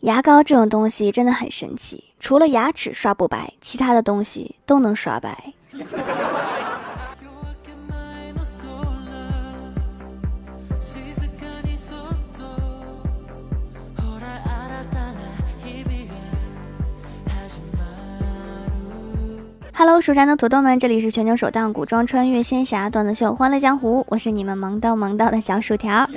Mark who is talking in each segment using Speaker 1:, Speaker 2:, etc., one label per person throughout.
Speaker 1: 牙膏这种东西真的很神奇，除了牙齿刷不白，其他的东西都能刷白。Hello，蜀山的土豆们，这里是全球首档古装穿越仙侠段子秀《欢乐江湖》，我是你们萌到萌到的小薯条。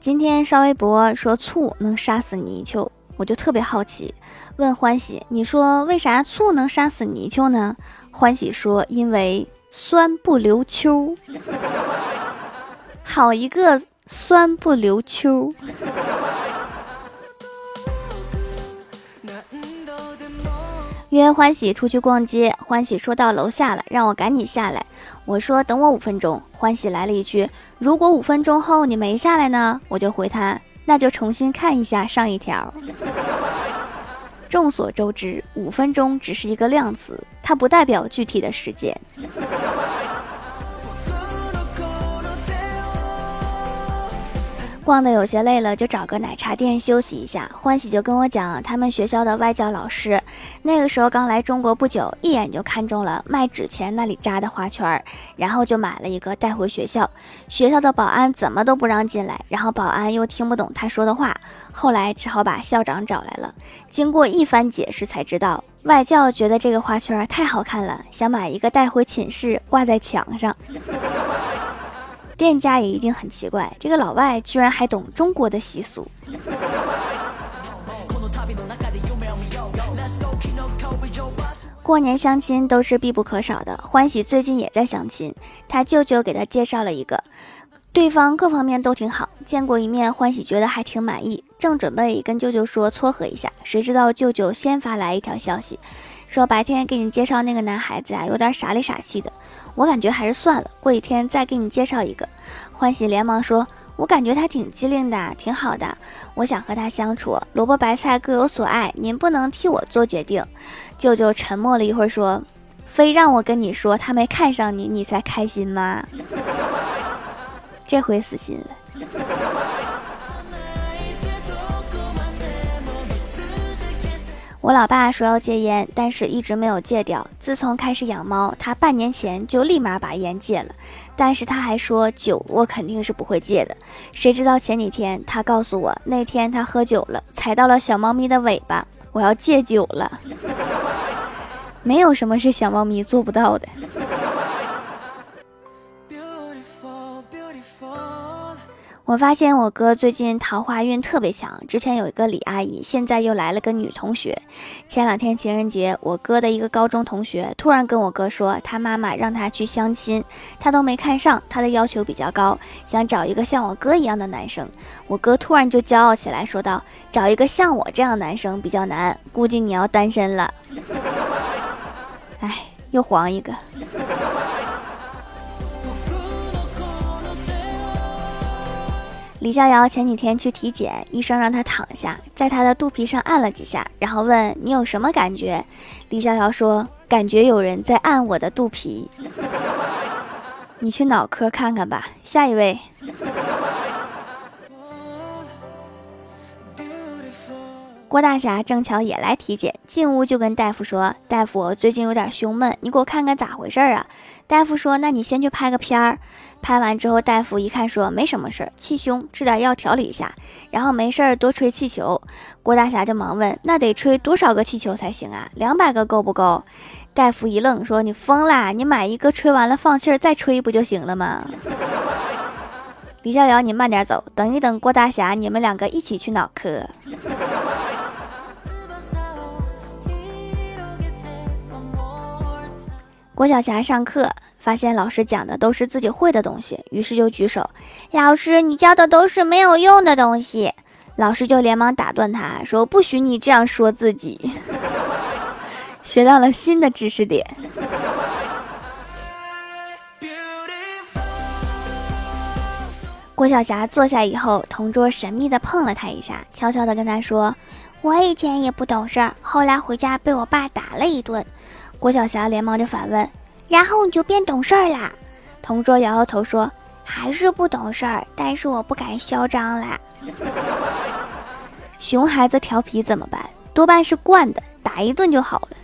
Speaker 1: 今天刷微博说醋能杀死泥鳅，我就特别好奇，问欢喜，你说为啥醋能杀死泥鳅呢？欢喜说，因为酸不留秋。好一个酸不留秋！约欢喜出去逛街，欢喜说到楼下了，让我赶紧下来。我说等我五分钟。欢喜来了一句：“如果五分钟后你没下来呢？”我就回他：“那就重新看一下上一条。”众所周知，五分钟只是一个量词，它不代表具体的时间。逛的有些累了，就找个奶茶店休息一下。欢喜就跟我讲，他们学校的外教老师，那个时候刚来中国不久，一眼就看中了卖纸钱那里扎的花圈，然后就买了一个带回学校。学校的保安怎么都不让进来，然后保安又听不懂他说的话，后来只好把校长找来了。经过一番解释，才知道外教觉得这个花圈太好看了，想买一个带回寝室挂在墙上。店家也一定很奇怪，这个老外居然还懂中国的习俗。过年相亲都是必不可少的，欢喜最近也在相亲，他舅舅给他介绍了一个，对方各方面都挺好，见过一面，欢喜觉得还挺满意，正准备跟舅舅说撮合一下，谁知道舅舅先发来一条消息，说白天给你介绍那个男孩子啊，有点傻里傻气的。我感觉还是算了，过几天再给你介绍一个。欢喜连忙说：“我感觉他挺机灵的，挺好的，我想和他相处。萝卜白菜各有所爱，您不能替我做决定。”舅舅沉默了一会儿说：“非让我跟你说他没看上你，你才开心吗？” 这回死心了。我老爸说要戒烟，但是一直没有戒掉。自从开始养猫，他半年前就立马把烟戒了。但是他还说酒，我肯定是不会戒的。谁知道前几天他告诉我，那天他喝酒了，踩到了小猫咪的尾巴。我要戒酒了，没有什么是小猫咪做不到的。我发现我哥最近桃花运特别强，之前有一个李阿姨，现在又来了个女同学。前两天情人节，我哥的一个高中同学突然跟我哥说，他妈妈让他去相亲，他都没看上，他的要求比较高，想找一个像我哥一样的男生。我哥突然就骄傲起来，说道：“找一个像我这样男生比较难，估计你要单身了。”哎，又黄一个。李逍遥前几天去体检，医生让他躺下，在他的肚皮上按了几下，然后问你有什么感觉？李逍遥说：“感觉有人在按我的肚皮。”你去脑科看看吧。下一位。郭大侠正巧也来体检，进屋就跟大夫说：“大夫，最近有点胸闷，你给我看看咋回事啊？”大夫说：“那你先去拍个片儿。”拍完之后，大夫一看说：“没什么事儿，气胸，吃点药调理一下，然后没事儿多吹气球。”郭大侠就忙问：“那得吹多少个气球才行啊？两百个够不够？”大夫一愣说：“你疯啦？你买一个吹完了放气儿再吹不就行了吗？”李逍遥，你慢点走，等一等郭大侠，你们两个一起去脑科。郭晓霞上课发现老师讲的都是自己会的东西，于是就举手：“老师，你教的都是没有用的东西。”老师就连忙打断他说：“不许你这样说自己。”学到了新的知识点。郭晓霞坐下以后，同桌神秘的碰了他一下，悄悄的跟他说：“我以前也不懂事儿，后来回家被我爸打了一顿。”郭晓霞连忙就反问：“然后你就变懂事儿啦？”同桌摇摇头说：“还是不懂事儿，但是我不敢嚣张啦。”熊孩子调皮怎么办？多半是惯的，打一顿就好了。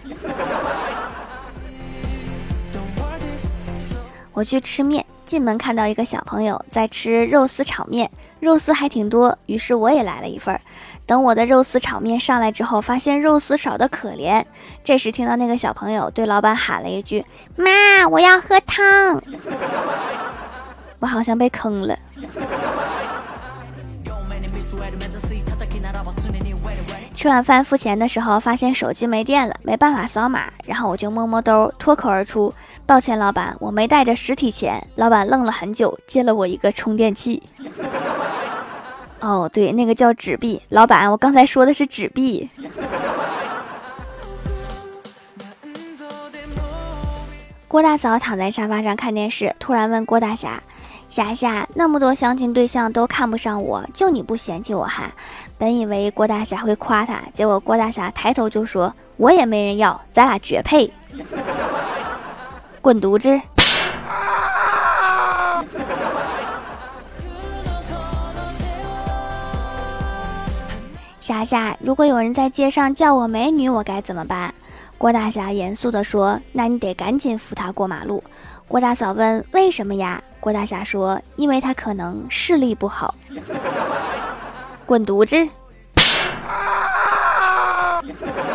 Speaker 1: 我去吃面，进门看到一个小朋友在吃肉丝炒面，肉丝还挺多，于是我也来了一份。等我的肉丝炒面上来之后，发现肉丝少得可怜。这时听到那个小朋友对老板喊了一句：“妈，我要喝汤。”我好像被坑了。吃完饭付钱的时候，发现手机没电了，没办法扫码，然后我就摸摸兜，脱口而出：“抱歉，老板，我没带着实体钱。”老板愣了很久，借了我一个充电器。哦，对，那个叫纸币。老板，我刚才说的是纸币。郭大嫂躺在沙发上看电视，突然问郭大侠。霞霞，那么多相亲对象都看不上我，就你不嫌弃我哈？本以为郭大侠会夸他，结果郭大侠抬头就说：“我也没人要，咱俩绝配。”滚犊子！霞霞，如果有人在街上叫我美女，我该怎么办？郭大侠严肃地说：“那你得赶紧扶他过马路。”郭大嫂问：“为什么呀？”郭大侠说：“因为他可能视力不好。”滚犊子！今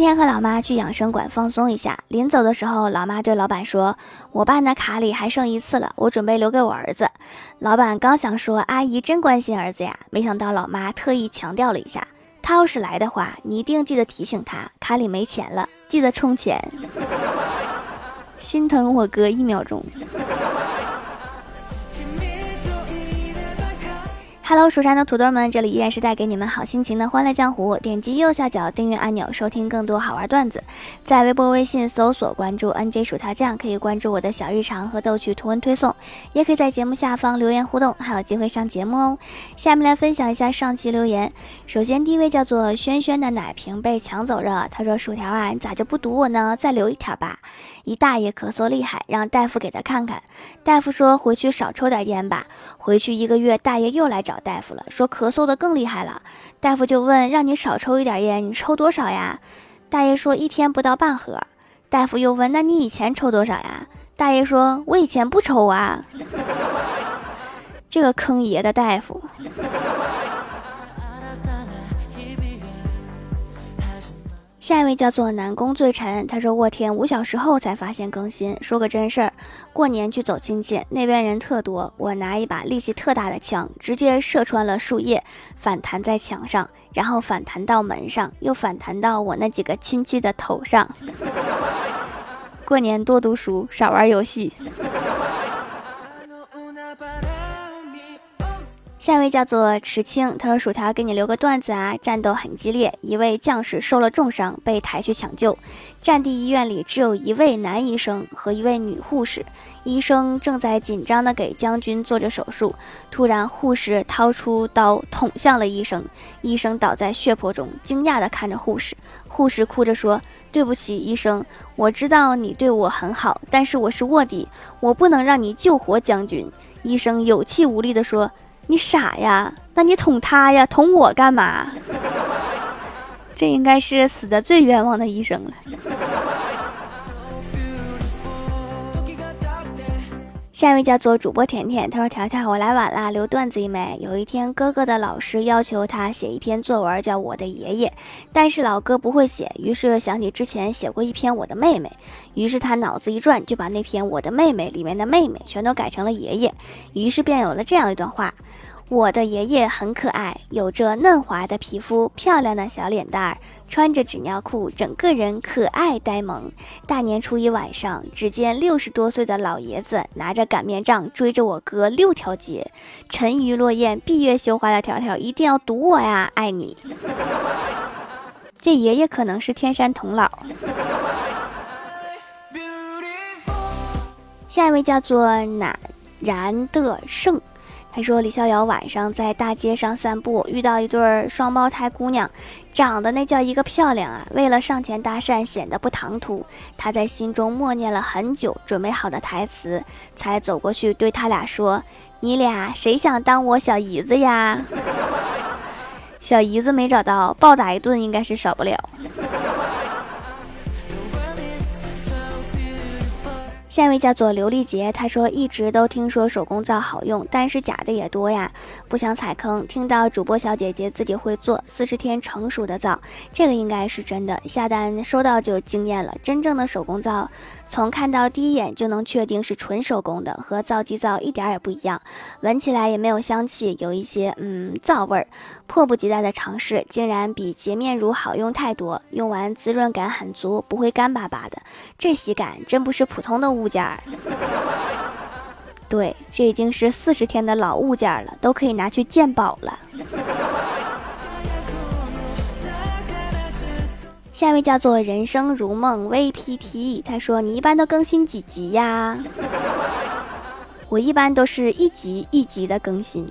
Speaker 1: 今天和老妈去养生馆放松一下，临走的时候，老妈对老板说：“我办的卡里还剩一次了，我准备留给我儿子。”老板刚想说：“阿姨真关心儿子呀！”没想到老妈特意强调了一下：“他要是来的话，你一定记得提醒他，卡里没钱了，记得充钱。”心疼我哥一秒钟。Hello，蜀山的土豆们，这里依然是带给你们好心情的欢乐江湖。点击右下角订阅按钮，收听更多好玩段子。在微博、微信搜索关注 NJ 薯条酱，可以关注我的小日常和逗趣图文推送，也可以在节目下方留言互动，还有机会上节目哦。下面来分享一下上期留言。首先第一位叫做轩轩的奶瓶被抢走了，他说：“薯条啊，你咋就不堵我呢？再留一条吧。”一大爷咳嗽厉害，让大夫给他看看。大夫说：“回去少抽点烟吧。”回去一个月，大爷又来找大夫了，说咳嗽的更厉害了。大夫就问：“让你少抽一点烟，你抽多少呀？”大爷说：“一天不到半盒。”大夫又问：“那你以前抽多少呀？”大爷说：“我以前不抽啊。”这个坑爷的大夫。下一位叫做南宫醉尘，他说：“我天，五小时后才发现更新。说个真事儿，过年去走亲戚，那边人特多，我拿一把力气特大的枪，直接射穿了树叶，反弹在墙上，然后反弹到门上，又反弹到我那几个亲戚的头上。过年多读书，少玩游戏。”下一位叫做池青，他说：“薯条给你留个段子啊，战斗很激烈，一位将士受了重伤，被抬去抢救。战地医院里只有一位男医生和一位女护士，医生正在紧张地给将军做着手术，突然护士掏出刀捅向了医生，医生倒在血泊中，惊讶地看着护士，护士哭着说：对不起，医生，我知道你对我很好，但是我是卧底，我不能让你救活将军。医生有气无力地说。”你傻呀？那你捅他呀？捅我干嘛？这应该是死的最冤枉的医生了。下一位叫做主播甜甜，他说：“条条，我来晚了，留段子一枚。有一天，哥哥的老师要求他写一篇作文，叫我的爷爷，但是老哥不会写，于是想起之前写过一篇我的妹妹，于是他脑子一转，就把那篇我的妹妹里面的妹妹全都改成了爷爷，于是便有了这样一段话。”我的爷爷很可爱，有着嫩滑的皮肤，漂亮的小脸蛋儿，穿着纸尿裤，整个人可爱呆萌。大年初一晚上，只见六十多岁的老爷子拿着擀面杖追着我哥六条街。沉鱼落雁、闭月羞花的条条，一定要堵我呀！爱你。这爷爷可能是天山童姥。下一位叫做乃然的胜。他说李逍遥晚上在大街上散步，遇到一对双胞胎姑娘，长得那叫一个漂亮啊！为了上前搭讪，显得不唐突，他在心中默念了很久，准备好的台词，才走过去对他俩说：“你俩谁想当我小姨子呀？” 小姨子没找到，暴打一顿应该是少不了。下一位叫做刘丽杰，他说一直都听说手工皂好用，但是假的也多呀，不想踩坑。听到主播小姐姐自己会做四十天成熟的皂，这个应该是真的，下单收到就惊艳了。真正的手工皂。从看到第一眼就能确定是纯手工的，和皂基皂一点也不一样，闻起来也没有香气，有一些嗯皂味儿。迫不及待的尝试，竟然比洁面乳好用太多，用完滋润感很足，不会干巴巴的，这洗感真不是普通的物件儿。对，这已经是四十天的老物件了，都可以拿去鉴宝了。下一位叫做人生如梦 VPT，他说你一般都更新几集呀？我一般都是一集一集的更新。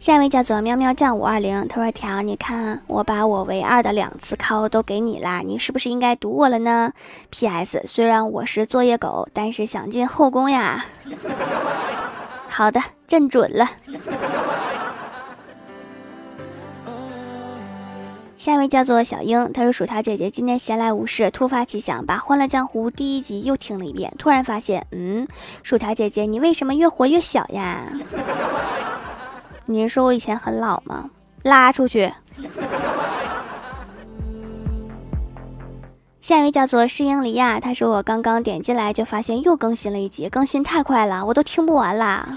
Speaker 1: 下一位叫做喵喵酱五二零，他说条，你看我把我唯二的两次扣都给你啦，你是不是应该读我了呢？PS，虽然我是作业狗，但是想进后宫呀。好的，认准了。下一位叫做小英，她说：“薯条姐姐今天闲来无事，突发奇想，把《欢乐江湖》第一集又听了一遍。突然发现，嗯，薯条姐姐，你为什么越活越小呀？你是说我以前很老吗？拉出去。”下一位叫做诗英里亚，他说：“我刚刚点进来就发现又更新了一集，更新太快了，我都听不完啦。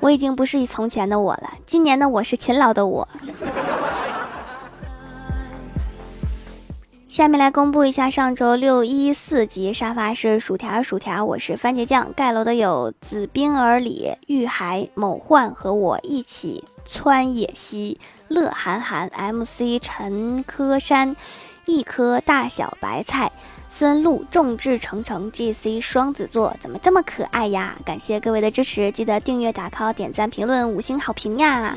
Speaker 1: 我已经不是从前的我了，今年的我是勤劳的我。”下面来公布一下上周六一四级沙发是薯条薯条，我是番茄酱。盖楼的有紫冰儿里、玉海某幻和我一起穿野溪、乐涵涵、MC 陈科山、一颗大小白菜、孙路众志成城、GC 双子座，怎么这么可爱呀？感谢各位的支持，记得订阅、打 call、点赞、评论、五星好评呀！